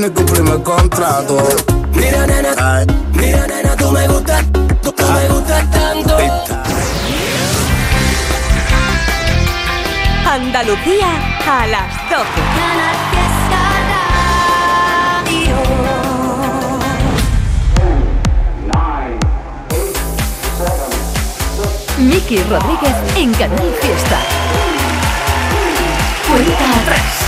ni cumplimos contrato. Mira, nena, mira, nena, tú me gustas, tú, me gustas tanto. Andalucía a las 12. Miki Rodríguez en Canal Fiesta. Cuenta atrás.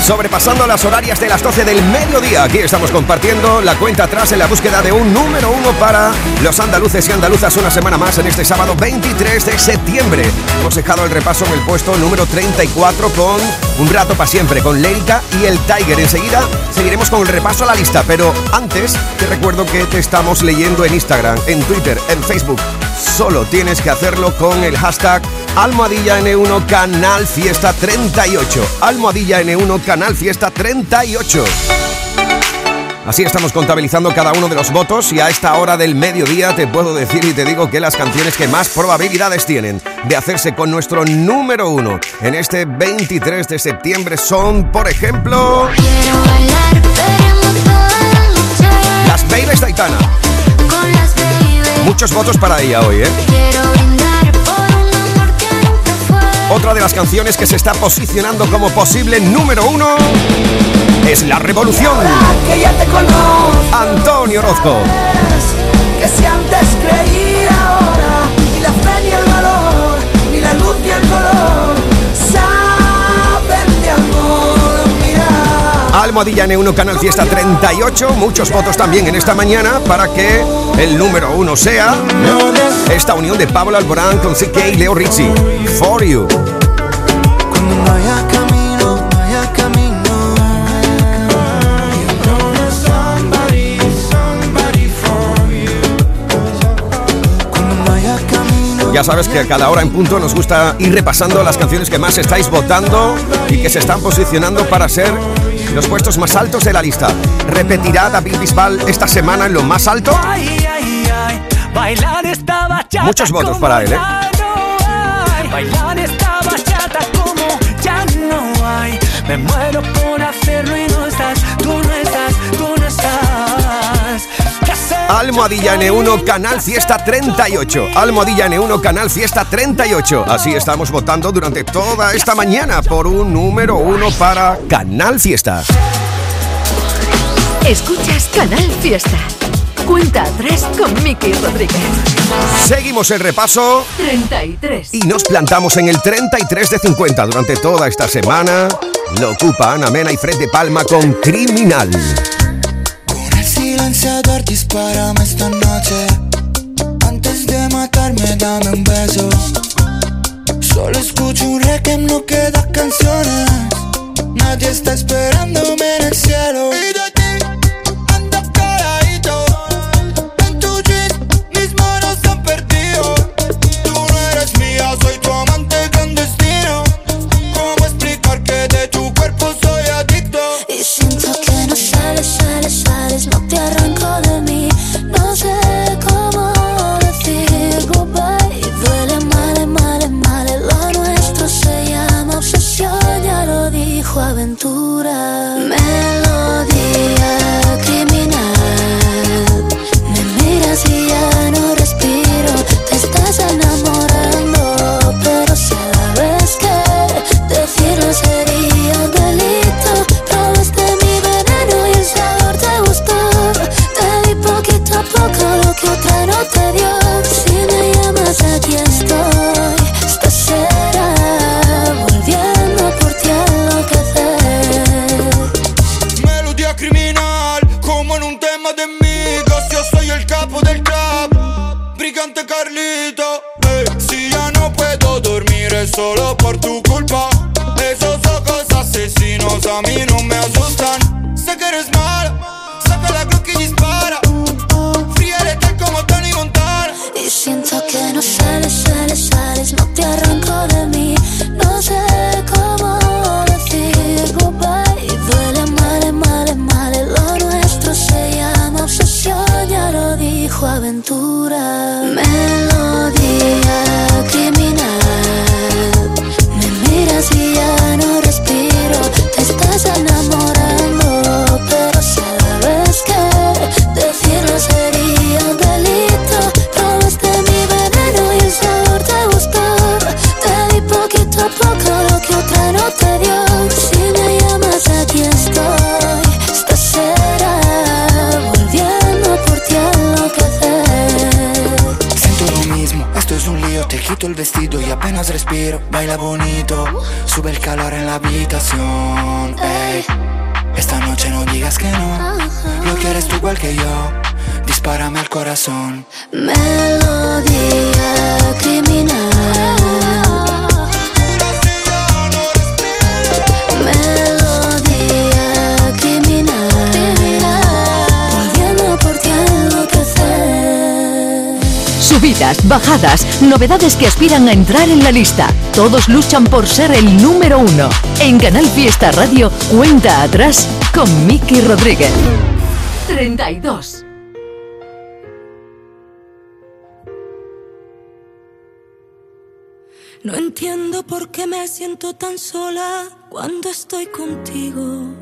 Sobrepasando las horarias de las 12 del mediodía, aquí estamos compartiendo la cuenta atrás en la búsqueda de un número uno para los andaluces y andaluzas una semana más en este sábado 23 de septiembre. Hemos dejado el repaso en el puesto número 34 con Un rato para siempre, con Leika y el Tiger. Enseguida seguiremos con el repaso a la lista, pero antes te recuerdo que te estamos leyendo en Instagram, en Twitter, en Facebook. Solo tienes que hacerlo con el hashtag Almohadilla N1 Canal Fiesta 38. Almohadilla N1 Canal Fiesta 38. Así estamos contabilizando cada uno de los votos y a esta hora del mediodía te puedo decir y te digo que las canciones que más probabilidades tienen de hacerse con nuestro número uno en este 23 de septiembre son, por ejemplo, Las Babies Taitana. Muchos votos para ella hoy, ¿eh? Otra de las canciones que se está posicionando como posible número uno es La Revolución. Antonio Orozco. Que si antes creía Almohadilla N1 Canal Fiesta 38, muchos votos también en esta mañana para que el número uno sea esta unión de Pablo Alborán con CK y Leo Rizzi. For You. Ya sabes que a cada hora en punto nos gusta ir repasando las canciones que más estáis votando y que se están posicionando para ser los puestos más altos de la lista. ¿Repetirá David Bisbal esta semana en lo más alto? Muchos votos para él, ¿eh? Bailar esta bachata como ya no hay. Me muero por hacerlo Almohadilla N1 Canal Fiesta 38. Almohadilla N1 Canal Fiesta 38. Así estamos votando durante toda esta mañana por un número uno para Canal Fiesta. Escuchas Canal Fiesta. Cuenta atrás con Miki Rodríguez. Seguimos el repaso 33. y nos plantamos en el 33 de 50 durante toda esta semana. Lo ocupa Ana Mena y Fred de Palma con Criminal. Silenciador dispárame esta noche. Antes de matarme dame un beso. Solo escucho un requiem, no quedan canciones. Nadie está esperándome en el cielo Bajadas, novedades que aspiran a entrar en la lista. Todos luchan por ser el número uno. En Canal Fiesta Radio, cuenta atrás con Miki Rodríguez. 32. No entiendo por qué me siento tan sola cuando estoy contigo.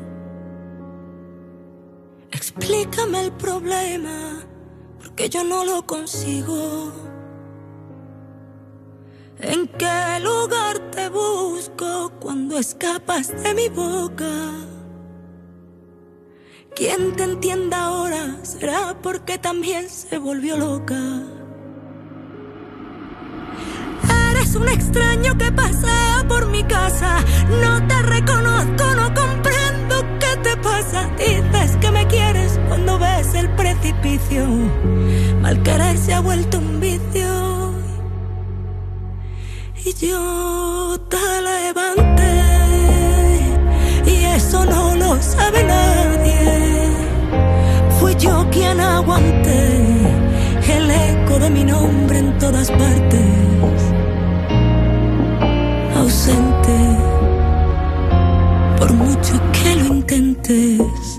Explícame el problema que yo no lo consigo. ¿En qué lugar te busco cuando escapas de mi boca? Quien te entienda ahora será porque también se volvió loca. Eres un extraño que pasa por mi casa. No te reconozco, no comprendo qué te pasa. Dices que me quieres cuando ves el precipicio. Mal se ha vuelto un. Y yo te levanté. Y eso no lo sabe nadie. Fui yo quien aguanté el eco de mi nombre en todas partes. Ausente. Por mucho que lo intentes.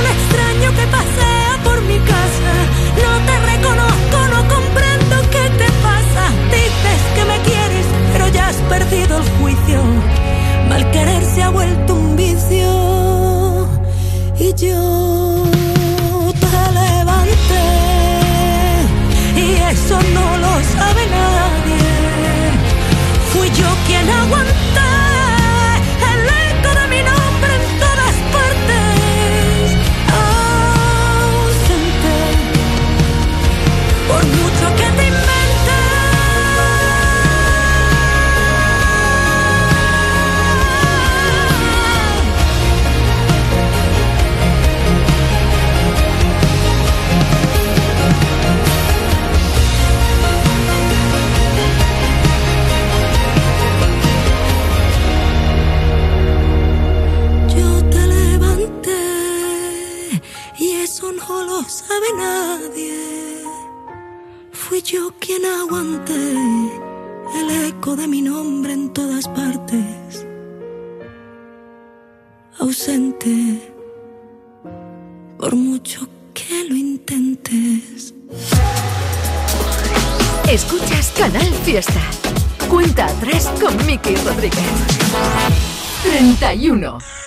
Un extraño que pasea por mi casa. No te reconozco, no comprendo qué te pasa. Dices que me quieres, pero ya has perdido el juicio. Mal querer se ha vuelto un vicio. Y yo te levanté. Y eso no lo sabe nadie. Fui yo quien aguanté aguanté el eco de mi nombre en todas partes. Ausente, por mucho que lo intentes. Escuchas Canal Fiesta. Cuenta atrás con Miki Rodríguez. 31.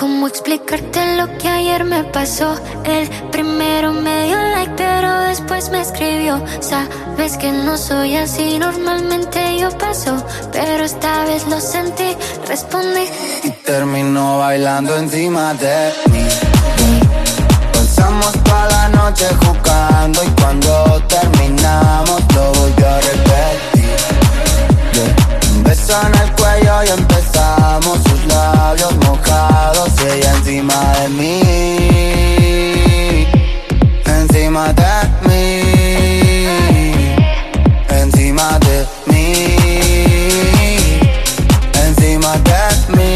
¿Cómo explicarte lo que ayer me pasó? El primero me dio like, pero después me escribió. Sabes que no soy así, normalmente yo paso, pero esta vez lo sentí, respondí. Y terminó bailando encima de mí. Pasamos toda la noche jugando y cuando terminamos lo voy a repetir. Beso en el cuello y empezamos sus labios mojados ella encima de mí. Encima de mí. Encima de mí. Encima de mí.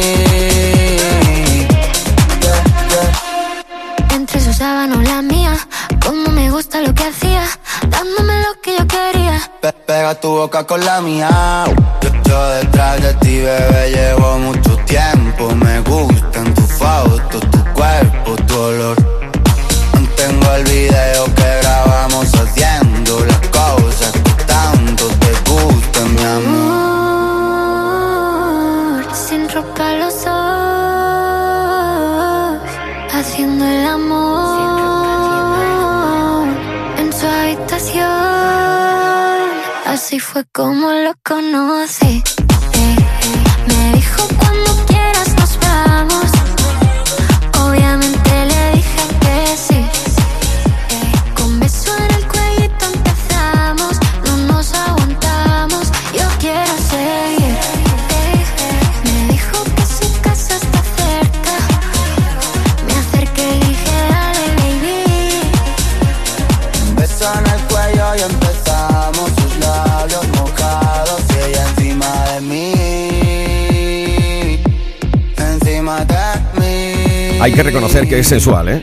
Entre sus sábanos la mía, como me gusta lo que hacía pega tu boca con la mía. Yo, yo detrás de ti, bebé, llevo mucho tiempo. Me gustan tus fotos, tu cuerpo, tu olor. Tengo el video que grabamos haciendo las cosas que tanto te gustan, mi amor. Así fue como lo conocí. Eh. Me dijo cuando Hay que reconocer que es sensual, ¿eh?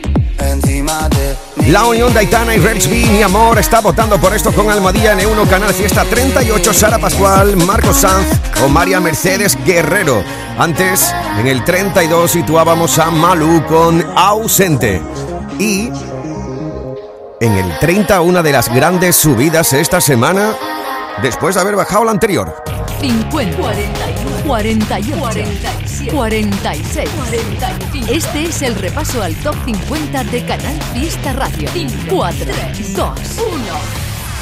La unión de Aitana y Rex B, mi amor, está votando por esto con Almadía N1 Canal Fiesta 38, Sara Pascual, Marco Sanz o María Mercedes Guerrero. Antes, en el 32 situábamos a Malú con Ausente. Y en el 30, una de las grandes subidas esta semana, después de haber bajado la anterior. 50, 41, 48, 47, 46, 45. Este es el repaso al top 50 de Canal Fiesta Radio. 4, 2, 1,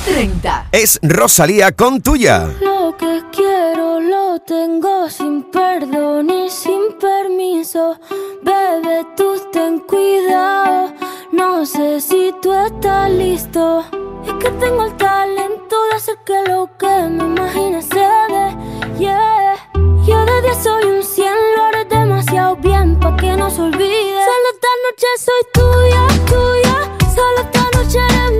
30. Es Rosalía con tuya. Lo que quiero lo tengo sin perdón y sin permiso. Bebé, tú ten cuidado. No sé si tú estás listo. Es que tengo el talento de hacer que lo que me imagine se dé. Yeah. Yo de 10 soy un 100, lo haré demasiado bien pa' que no se olvide. Solo esta noche soy tuya, tuya. Solo esta noche eres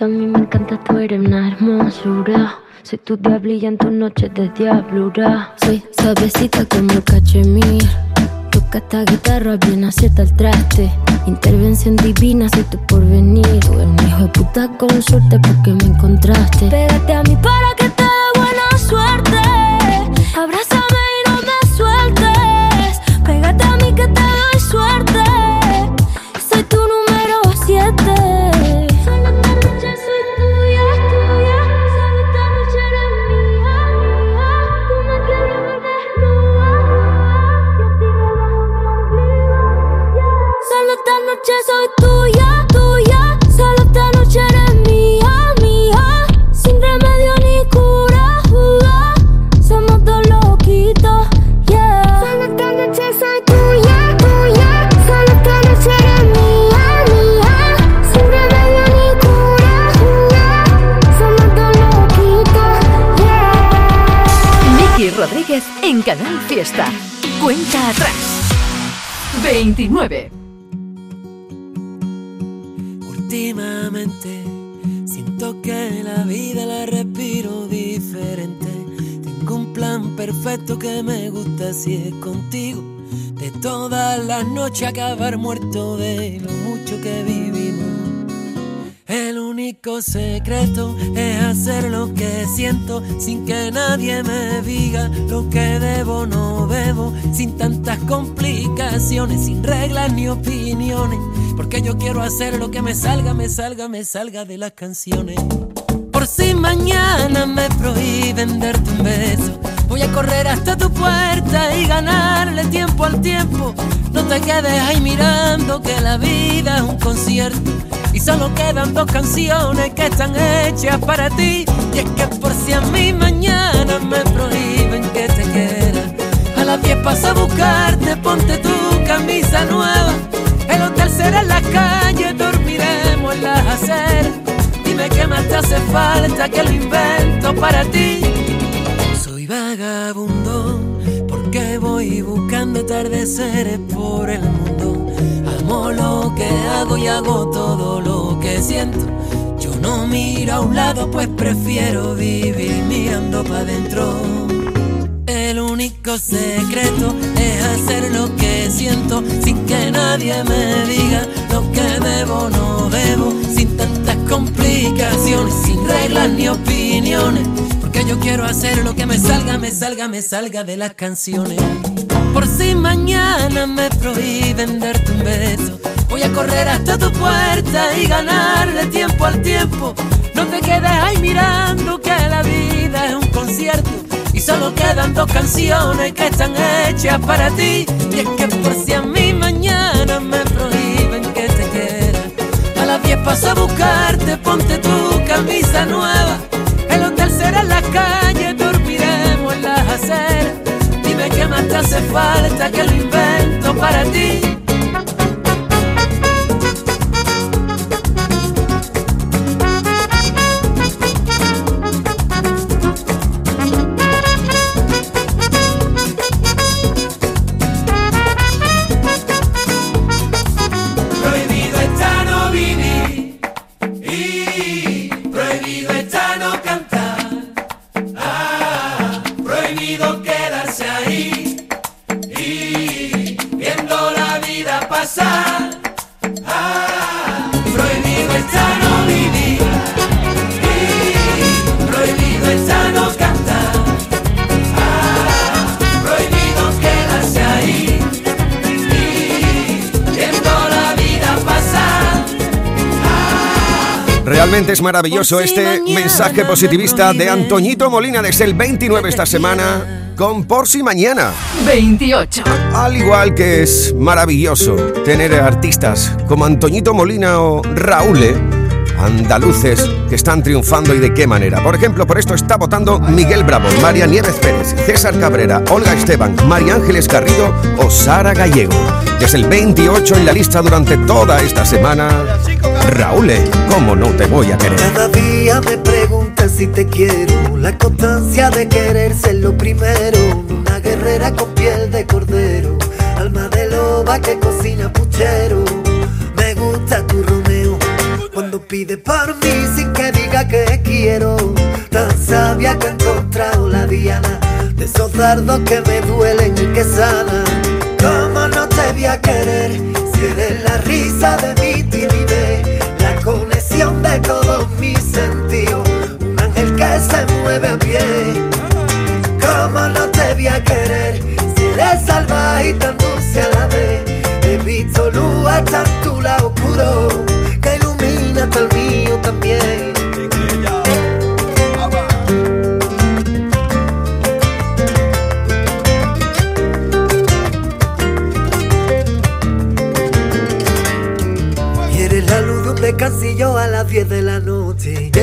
Tú a mí me encanta, tú eres una hermosura. Soy tu diablilla en tus noches de diablura. Soy suavecita como el cachemir. Toca esta guitarra bien acierta el traste. Intervención divina, soy tu porvenir. Tú eres un hijo de puta con suerte porque me encontraste. Pégate a mí para que Canal Fiesta. Cuenta atrás. 29. Últimamente siento que la vida la respiro diferente. Tengo un plan perfecto que me gusta si es contigo. De todas las noches acabar muerto de lo mucho que vivimos. El único secreto es hacer lo que siento sin que nadie me diga lo que debo no debo, sin tantas complicaciones, sin reglas ni opiniones, porque yo quiero hacer lo que me salga, me salga, me salga de las canciones. Por si mañana me prohíben darte un beso, voy a correr hasta tu puerta y ganarle tiempo al tiempo. No te quedes ahí mirando que la vida es un concierto y solo quedan dos canciones que están hechas para ti. Y es que por si a mí mañana me prohíben que te quiera, a las 10 paso a buscarte, ponte tu camisa nueva. El hotel será en la calle, dormiremos en las aceras. Dime qué más te hace falta que lo invento para ti. Soy vagabundo porque voy buscando atardeceres por el mundo Lo que hago y hago todo lo que siento. Yo no miro a un lado, pues prefiero vivir mirando para adentro. El único secreto es hacer lo que siento sin que nadie me diga lo que debo o no debo, sin tantas complicaciones, sin reglas ni opiniones. Porque yo quiero hacer lo que me salga, me salga, me salga de las canciones. Por si mañana me prohíben darte un beso, voy a correr hasta tu puerta y ganarle tiempo al tiempo. No te quedes ahí mirando que la vida es un concierto y solo quedan dos canciones que están hechas para ti. Y es que por si a mí mañana me prohíben que te quiera, a las 10 paso a buscarte, ponte tu camisa nueva. Hace falta que lo invento para ti. Es maravilloso este mensaje positivista de Antoñito Molina desde el 29 esta semana con Por si mañana. 28. Al igual que es maravilloso tener artistas como Antoñito Molina o Raúl, ¿eh? andaluces que están triunfando y de qué manera. Por ejemplo, por esto está votando Miguel Bravo, María Nieves Pérez, César Cabrera, Olga Esteban, María Ángeles Garrido o Sara Gallego. Es el 28 en la lista durante toda esta semana. Raúl, ¿cómo no te voy a querer? Cada día me preguntas si te quiero. La constancia de querer ser lo primero. Una guerrera con piel de cordero. Alma de loba que cocina puchero. Me gusta tu Romeo. Cuando pide por mí sin que diga que quiero. Tan sabia que ha encontrado la diana. De esos dardos que me duelen y que sana. ¿Cómo no te voy a querer? Si eres la risa de mi mueve pie. ¿Cómo no te voy a querer si eres salvaje y tan dulce a la vez? He visto luz hasta en tu lado oscuro que ilumina hasta el mío también. casi yo a las 10 de la noche.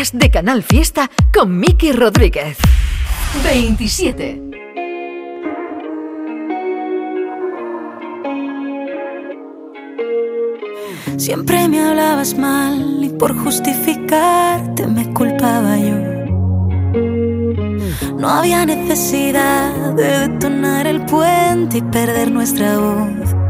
De Canal Fiesta con Miki Rodríguez. 27. Siempre me hablabas mal y por justificarte me culpaba yo. No había necesidad de detonar el puente y perder nuestra voz.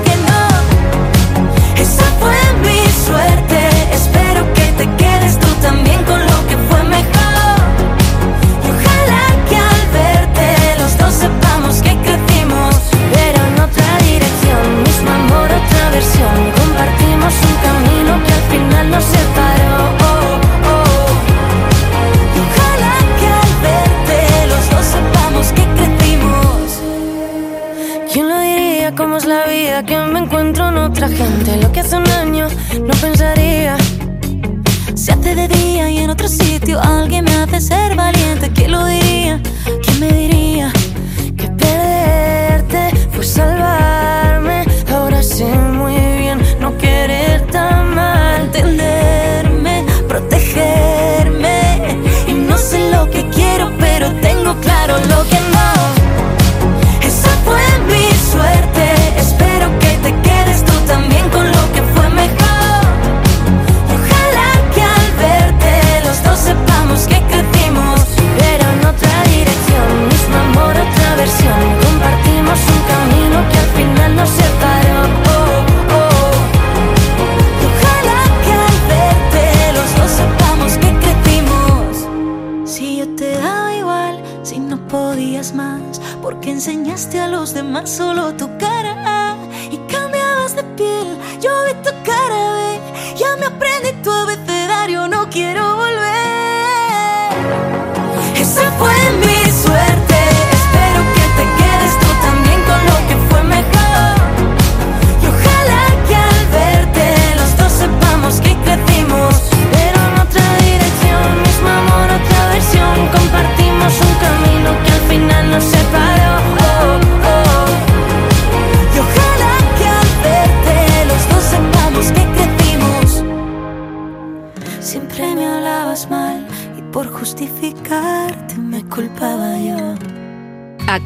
que Espero que te quedes tú también con lo que fue mejor. Y ojalá que al verte los dos sepamos que crecimos, pero en otra dirección. Mismo amor, otra versión. Compartimos un camino que al final nos separó. ¿Cómo es la vida? Que me encuentro en otra gente. Lo que hace un año no pensaría. Se hace de día y en otro sitio alguien me hace ser valiente. ¿Quién lo diría? ¿Quién me diría? Que perderte a los demás solo tu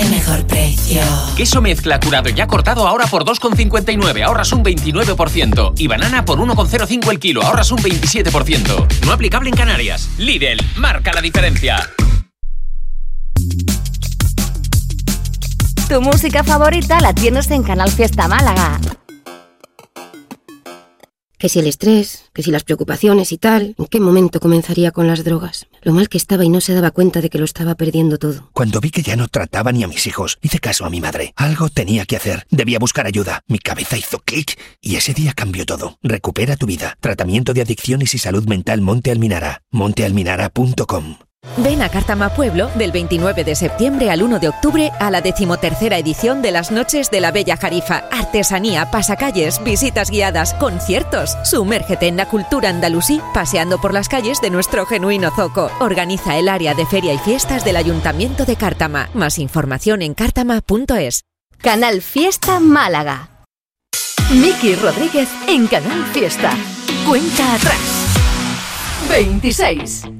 el mejor precio. Queso mezcla curado ya cortado ahora por 2,59, ahorras un 29%. Y banana por 1,05 el kilo, ahorras un 27%. No aplicable en Canarias. Lidl, marca la diferencia. Tu música favorita la tienes en Canal Fiesta Málaga. Que si el estrés, que si las preocupaciones y tal, ¿en qué momento comenzaría con las drogas? Lo mal que estaba y no se daba cuenta de que lo estaba perdiendo todo. Cuando vi que ya no trataba ni a mis hijos, hice caso a mi madre. Algo tenía que hacer. Debía buscar ayuda. Mi cabeza hizo clic y ese día cambió todo. Recupera tu vida. Tratamiento de adicciones y salud mental Monte Alminara. montealminara.com Ven a Cártama Pueblo del 29 de septiembre al 1 de octubre a la decimotercera edición de las Noches de la Bella Jarifa. Artesanía, pasacalles, visitas guiadas, conciertos. Sumérgete en la cultura andalusí paseando por las calles de nuestro genuino zoco. Organiza el área de feria y fiestas del Ayuntamiento de Cártama. Más información en cártama.es. Canal Fiesta Málaga. Miki Rodríguez en Canal Fiesta. Cuenta atrás. 26.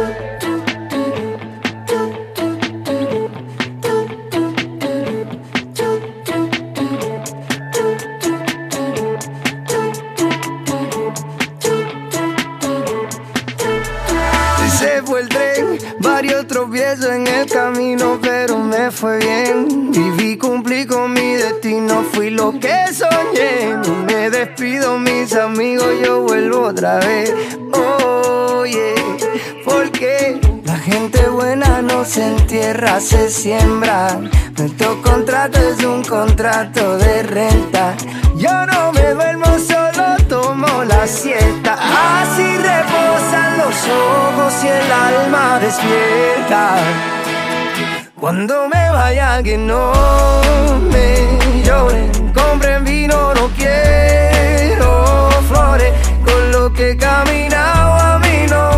Entierra, se siembra. Nuestro contrato es un contrato de renta. Yo no me duermo, solo tomo la siesta. Así reposan los ojos y el alma despierta. Cuando me vaya que no me lloren, compren vino, no quiero flores. Con lo que he caminado a mí no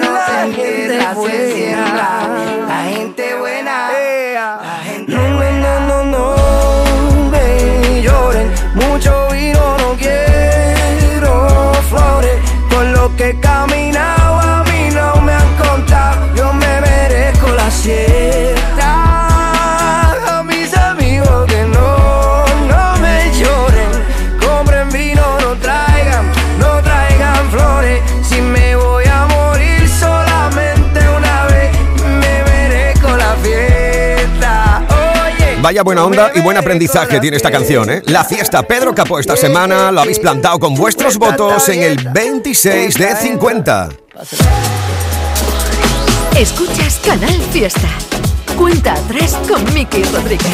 se entierra, se siembra. La gente buena. La gente buena. No, no, no, me lloren. Mucho vino, no quiero flores. Con lo que he Vaya buena onda y buen aprendizaje tiene esta canción, ¿eh? La fiesta Pedro Capó esta semana lo habéis plantado con vuestros votos en el 26 de 50. Escuchas Canal Fiesta. Cuenta atrás con Miki Rodríguez.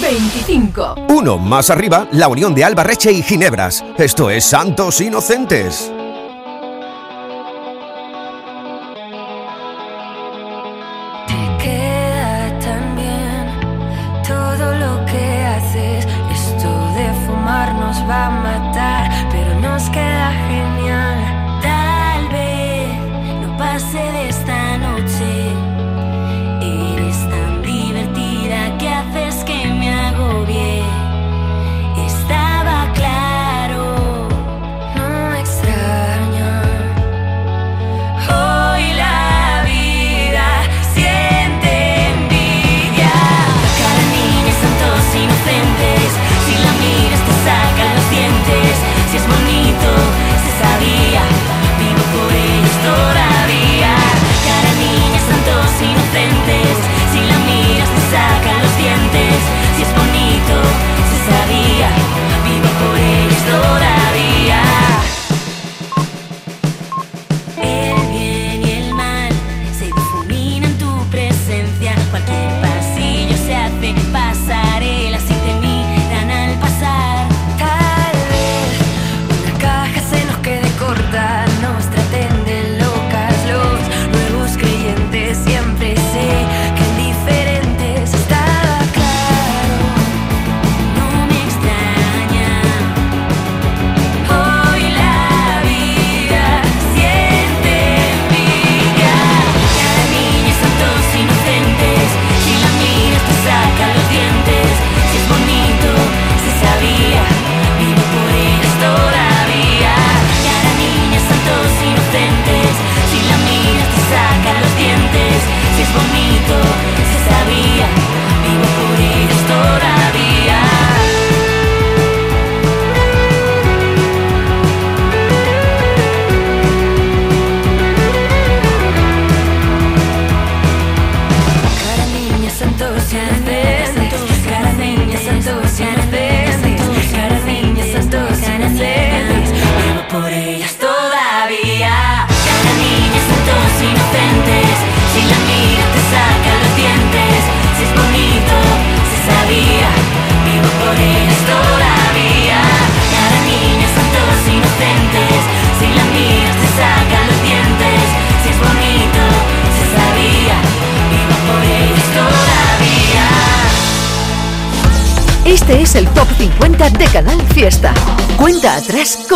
25. Uno más arriba, la unión de Albarreche y Ginebras. Esto es Santos Inocentes. Va a matar, pero nos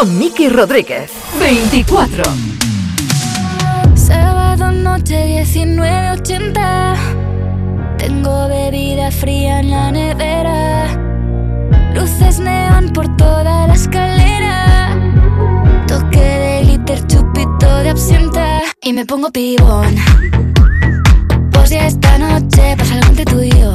con Miki Rodríguez. 24. Sábado noche 19.80 Tengo bebida fría en la nevera. Luces neón por toda la escalera. Toque de glitter, chupito de absenta. Y me pongo pibón. Pues ya esta noche pasa algo entre tú y yo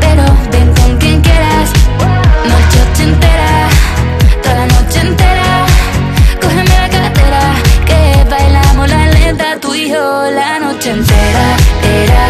pero ven con quien quieras. Noche ochentera, toda la noche entera. Cógeme la cartera, que bailamos la lenta Tú y yo la noche entera. Era,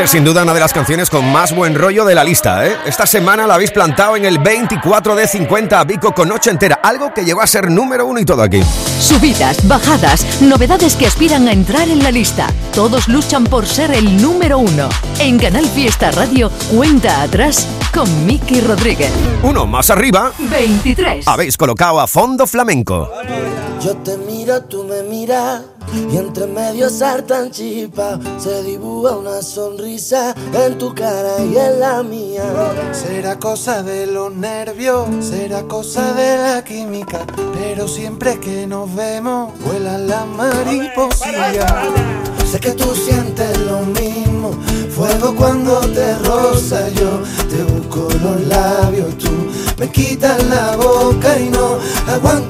ser sin duda una de las canciones con más buen rollo de la lista, ¿eh? Esta semana la habéis plantado en el 24 de 50 Vico con noche entera, algo que llegó a ser número uno y todo aquí. Subidas, bajadas, novedades que aspiran a entrar en la lista. Todos luchan por ser el número uno. En Canal Fiesta Radio, cuenta atrás con Miki Rodríguez. Uno más arriba, 23. habéis colocado a fondo flamenco. Yo te miro, tú me miras y entre medio saltan chispas. Se dibuja una sonrisa en tu cara y en la mía. Será cosa de los nervios, será cosa de la química, pero siempre que nos vemos vuelan las mariposillas. Sé que tú sientes lo mismo, fuego cuando te roza yo te busco los labios, tú me quitas la boca y no aguanto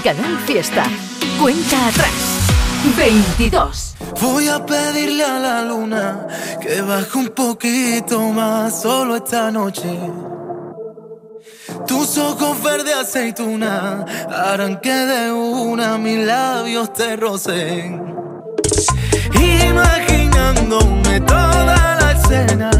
Canal Fiesta. Cuenta atrás. 22. Voy a pedirle a la luna que baje un poquito más solo esta noche. Tus ojos verde aceituna harán que de una mis labios te rocen. Imaginándome toda la escena,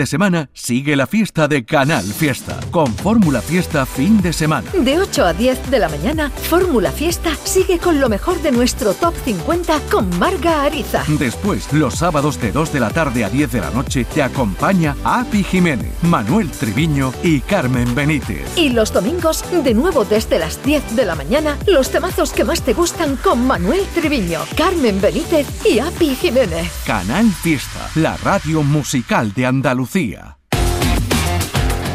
de semana sigue la fiesta de Canal Fiesta, con Fórmula Fiesta fin de semana. De 8 a 10 de la mañana, Fórmula Fiesta sigue con lo mejor de nuestro Top 50 con Marga Ariza. Después, los sábados de 2 de la tarde a 10 de la noche, te acompaña Api Jiménez, Manuel Triviño y Carmen Benítez. Y los domingos, de nuevo desde las 10 de la mañana, los temazos que más te gustan con Manuel Triviño, Carmen Benítez y Api Jiménez. Canal Fiesta, la radio musical de Andalucía.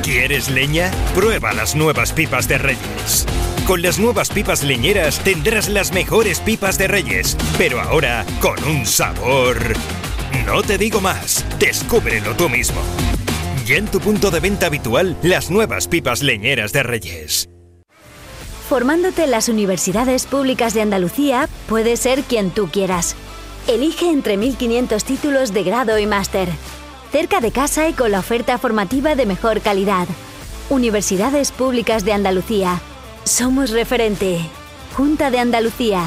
¿Quieres leña? Prueba las nuevas pipas de Reyes. Con las nuevas pipas leñeras tendrás las mejores pipas de Reyes, pero ahora con un sabor... No te digo más, descúbrelo tú mismo. Ya en tu punto de venta habitual, las nuevas pipas leñeras de Reyes. Formándote en las universidades públicas de Andalucía, puedes ser quien tú quieras. Elige entre 1.500 títulos de grado y máster. Cerca de casa y con la oferta formativa de mejor calidad. Universidades Públicas de Andalucía. Somos referente. Junta de Andalucía.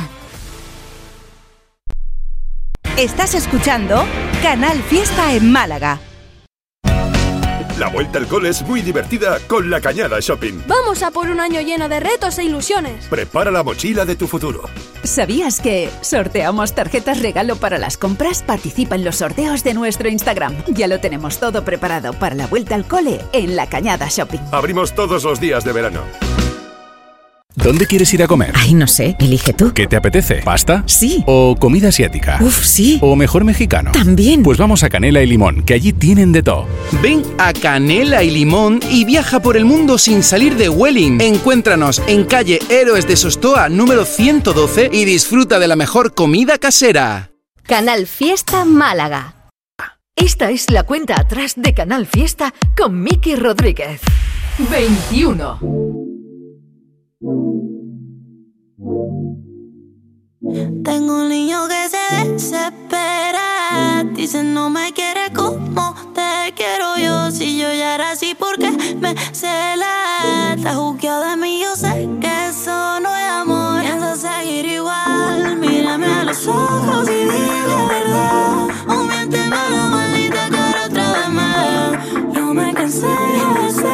Estás escuchando Canal Fiesta en Málaga. La vuelta al cole es muy divertida con la Cañada Shopping. Vamos a por un año lleno de retos e ilusiones. Prepara la mochila de tu futuro. ¿Sabías que sorteamos tarjetas regalo para las compras? Participa en los sorteos de nuestro Instagram. Ya lo tenemos todo preparado para la vuelta al cole en la Cañada Shopping. Abrimos todos los días de verano. ¿Dónde quieres ir a comer? Ay, no sé, elige tú. ¿Qué te apetece? ¿Pasta? Sí. ¿O comida asiática? Uf, sí. ¿O mejor mexicano? También. Pues vamos a Canela y Limón, que allí tienen de todo. Ven a Canela y Limón y viaja por el mundo sin salir de Welling. Encuéntranos en calle Héroes de Sostoa número 112 y disfruta de la mejor comida casera. Canal Fiesta Málaga. Esta es la cuenta atrás de Canal Fiesta con Miki Rodríguez. 21. dices no me quieres como te quiero yo. Si yo ya era así, porque me celas? Te juzgado de mí, yo sé que eso no es amor. Pienso seguir igual, mírame a los ojos y dime la verdad. O miénteme lo maldita que ahora otra vez me No me cansé de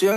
¿lo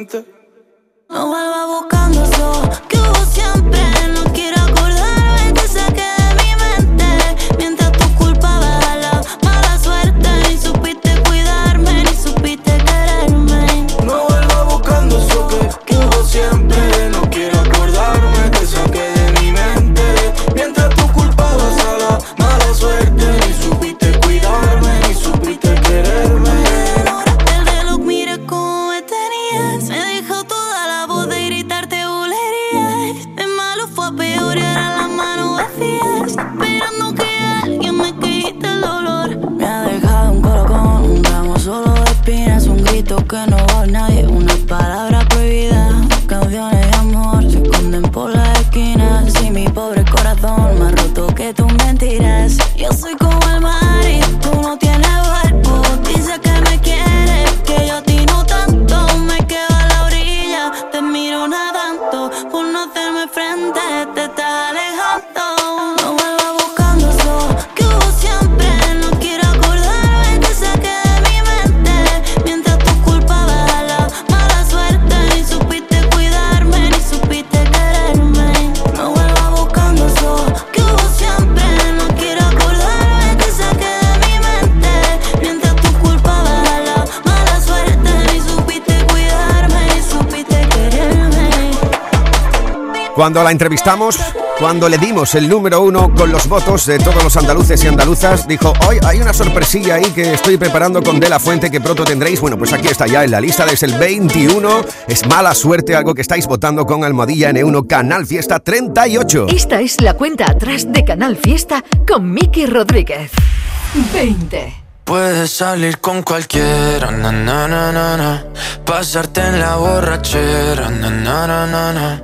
Cuando la entrevistamos, cuando le dimos el número uno con los votos de todos los andaluces y andaluzas, dijo, hoy hay una sorpresilla ahí que estoy preparando con De La Fuente que pronto tendréis. Bueno, pues aquí está ya en la lista, es el 21. Es mala suerte, algo que estáis votando con Almohadilla N1 Canal Fiesta 38. Esta es la cuenta atrás de Canal Fiesta con Miki Rodríguez. 20. Puedes salir con cualquiera, na na na na na. Pasarte en la borrachera, na na na na na.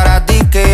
a ti que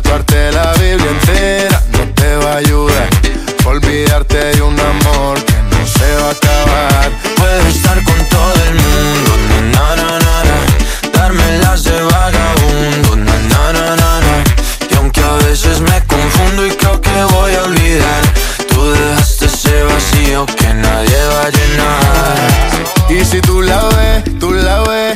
Tatuarte la Biblia entera no te va a ayudar. Olvidarte de un amor que no se va a acabar. Puedo estar con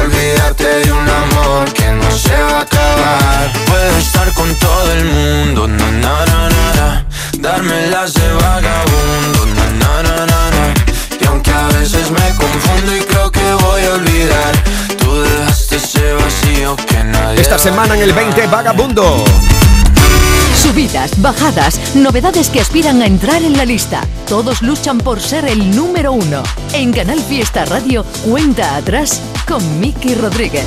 Olvídate de un amor que no se va a acabar. Puedo estar con todo el mundo, na na na na, na. dármelas de vagabundo, na na na na na. Y aunque a veces me confundo y creo que voy a olvidar, tú dejaste ese vacío que nadie. Esta semana en el 20 Vagabundo. Subidas, bajadas, novedades que aspiran a entrar en la lista. Todos luchan por ser el número uno. En Canal Fiesta Radio, cuenta atrás con Miki Rodríguez.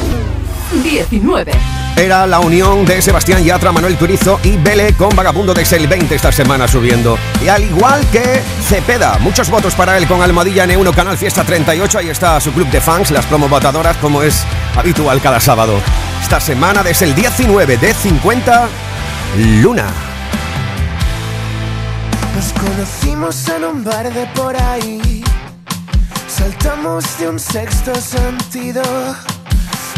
19. Era la unión de Sebastián Yatra, Manuel Turizo y Bele con Vagabundo desde el 20 esta semana subiendo. Y al igual que Cepeda, muchos votos para él con Almohadilla N1 Canal Fiesta 38. Ahí está su club de fans, las promo votadoras, como es habitual cada sábado. Esta semana desde el 19 de 50, Luna. Nos conocimos en un bar de por ahí. Saltamos de un sexto sentido.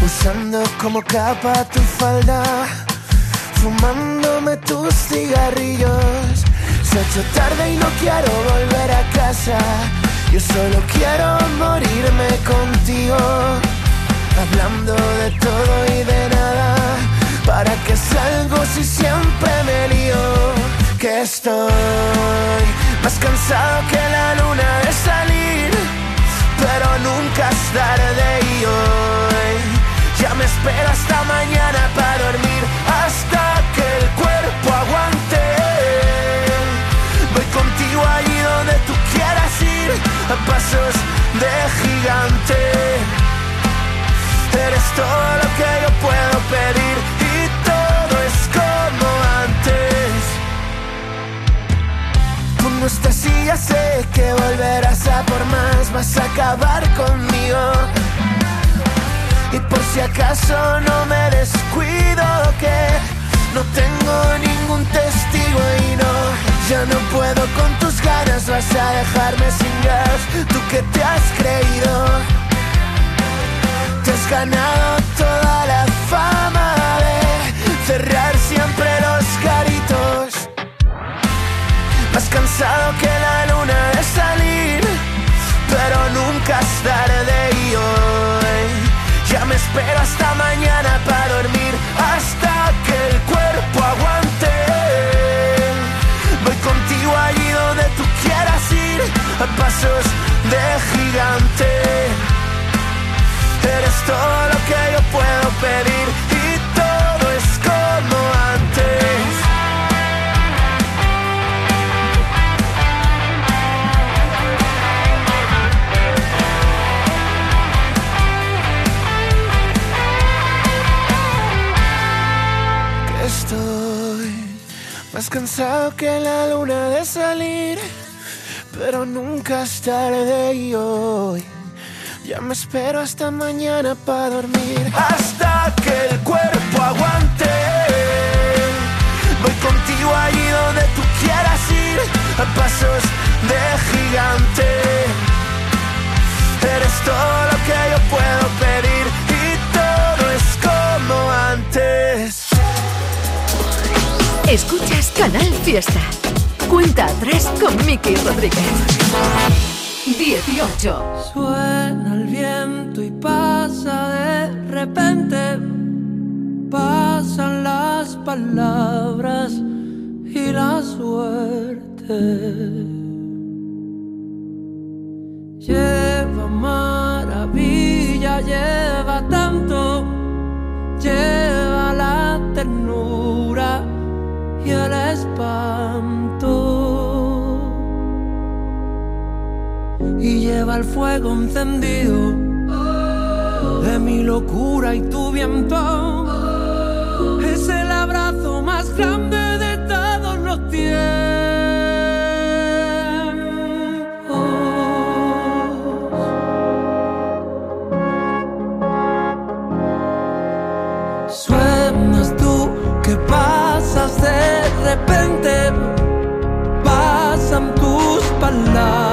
Usando como capa tu falda. Fumándome tus cigarrillos. Se ha hecho tarde y no quiero volver a casa. Yo solo quiero morirme contigo. Hablando de todo y de nada. ¿Para qué salgo si siempre me lío? Que estoy más cansado que la luna de salir, pero nunca es tarde y hoy ya me espero hasta mañana para dormir, hasta que el cuerpo aguante. Voy contigo allí donde tú quieras ir, a pasos de gigante. Eres todo lo que yo puedo pedir Estás y ya sé que volverás a por más, vas a acabar conmigo. Y por si acaso no me descuido que no tengo ningún testigo y no, ya no puedo con tus ganas, vas a dejarme sin gas, tú que te has creído. Te has ganado toda la fama de cerrar siempre Más cansado que la luna de salir, pero nunca es tarde y hoy ya me espero hasta mañana para dormir, hasta que el cuerpo aguante. Voy contigo allí más cansado que la luna de salir, pero nunca es tarde y hoy. Ya me espero hasta mañana para dormir. Hasta que el cuerpo aguante. Voy contigo allí donde tú quieras ir. A pasos de gigante. Eres todo lo que yo puedo pedir. Y todo es como antes. Escuchas Canal Fiesta. Cuenta atrás con Miki Rodríguez. 18. Suena el viento y pasa de repente. Pasan las palabras y la suerte. Lleva maravilla, lleva tanto. Lleva la ternura y al espanto. Y lleva el fuego encendido de mi locura y tu viento. Es el abrazo más grande de todos los tiempos. Sueñas tú que pasas de repente pasan tus palabras.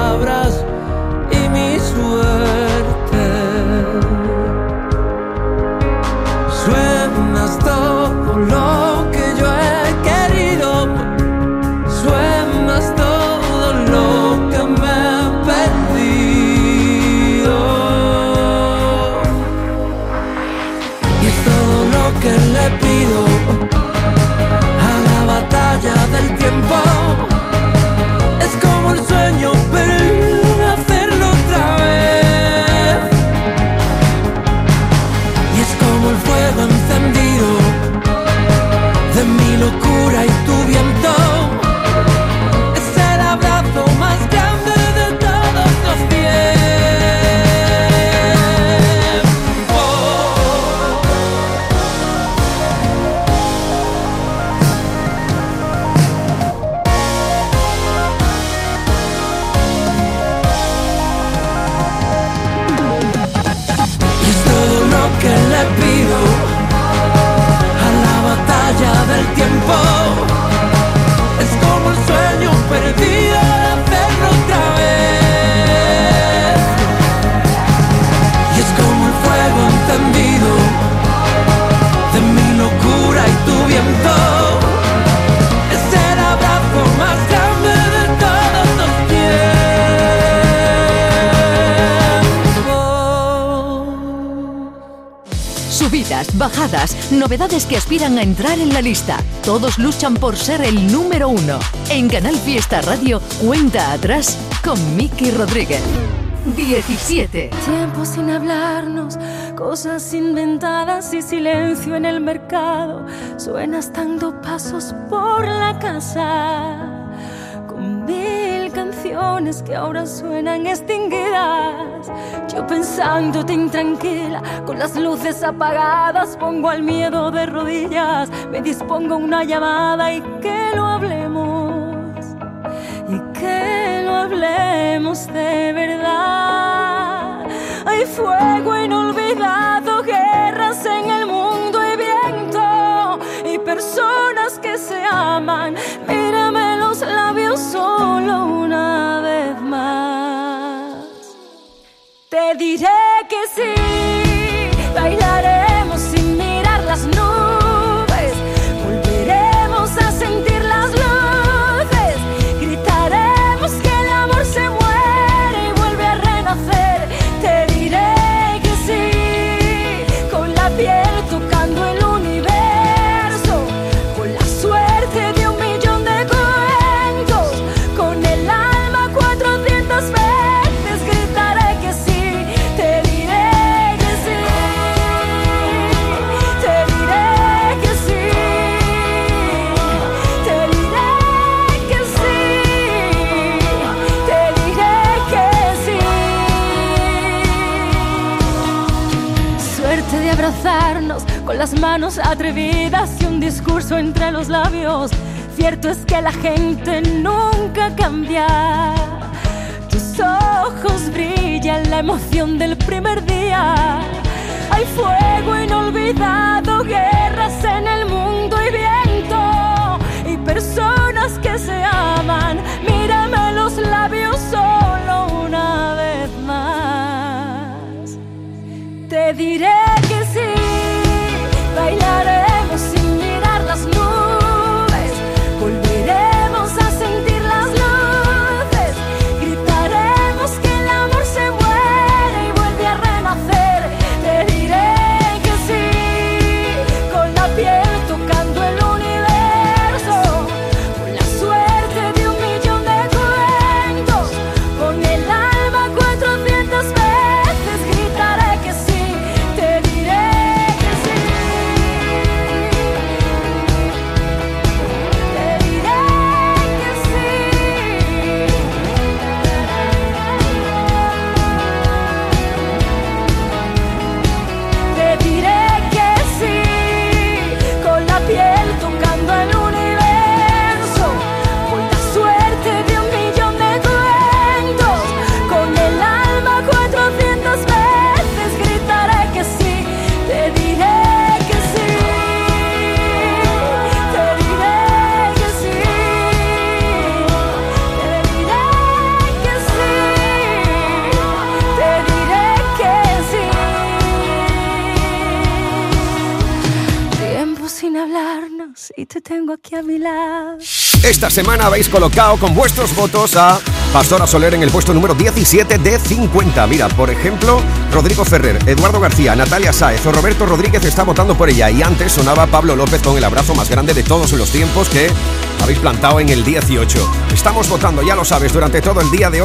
bajadas, novedades que aspiran a entrar en la lista. Todos luchan por ser el número uno. En Canal Fiesta Radio, cuenta atrás con Miki Rodríguez. 17. Tiempo sin hablarnos, cosas inventadas y silencio en el mercado. Suenas dando pasos por la casa que ahora suenan extinguidas. Yo pensándote intranquila, con las luces apagadas, pongo al miedo de rodillas. Me dispongo una llamada y que lo hablemos. Y que lo hablemos de verdad. Hay fuego inolvidado, guerras en el mundo y viento. Y personas que se aman. Mírame los labios solo atrevidas y un discurso entre los labios. Cierto es que la gente nunca cambia. Tus ojos brillan la emoción del primer día. Hay fuego inolvidado que Esta semana habéis colocado con vuestros votos a Pastora Soler en el puesto número 17 de 50. Mira, por ejemplo, Rodrigo Ferrer, Eduardo García, Natalia Sáez o Roberto Rodríguez está votando por ella. Y antes sonaba Pablo López con el abrazo más grande de todos los tiempos que habéis plantado en el 18. Estamos votando, ya lo sabes, durante todo el día de hoy.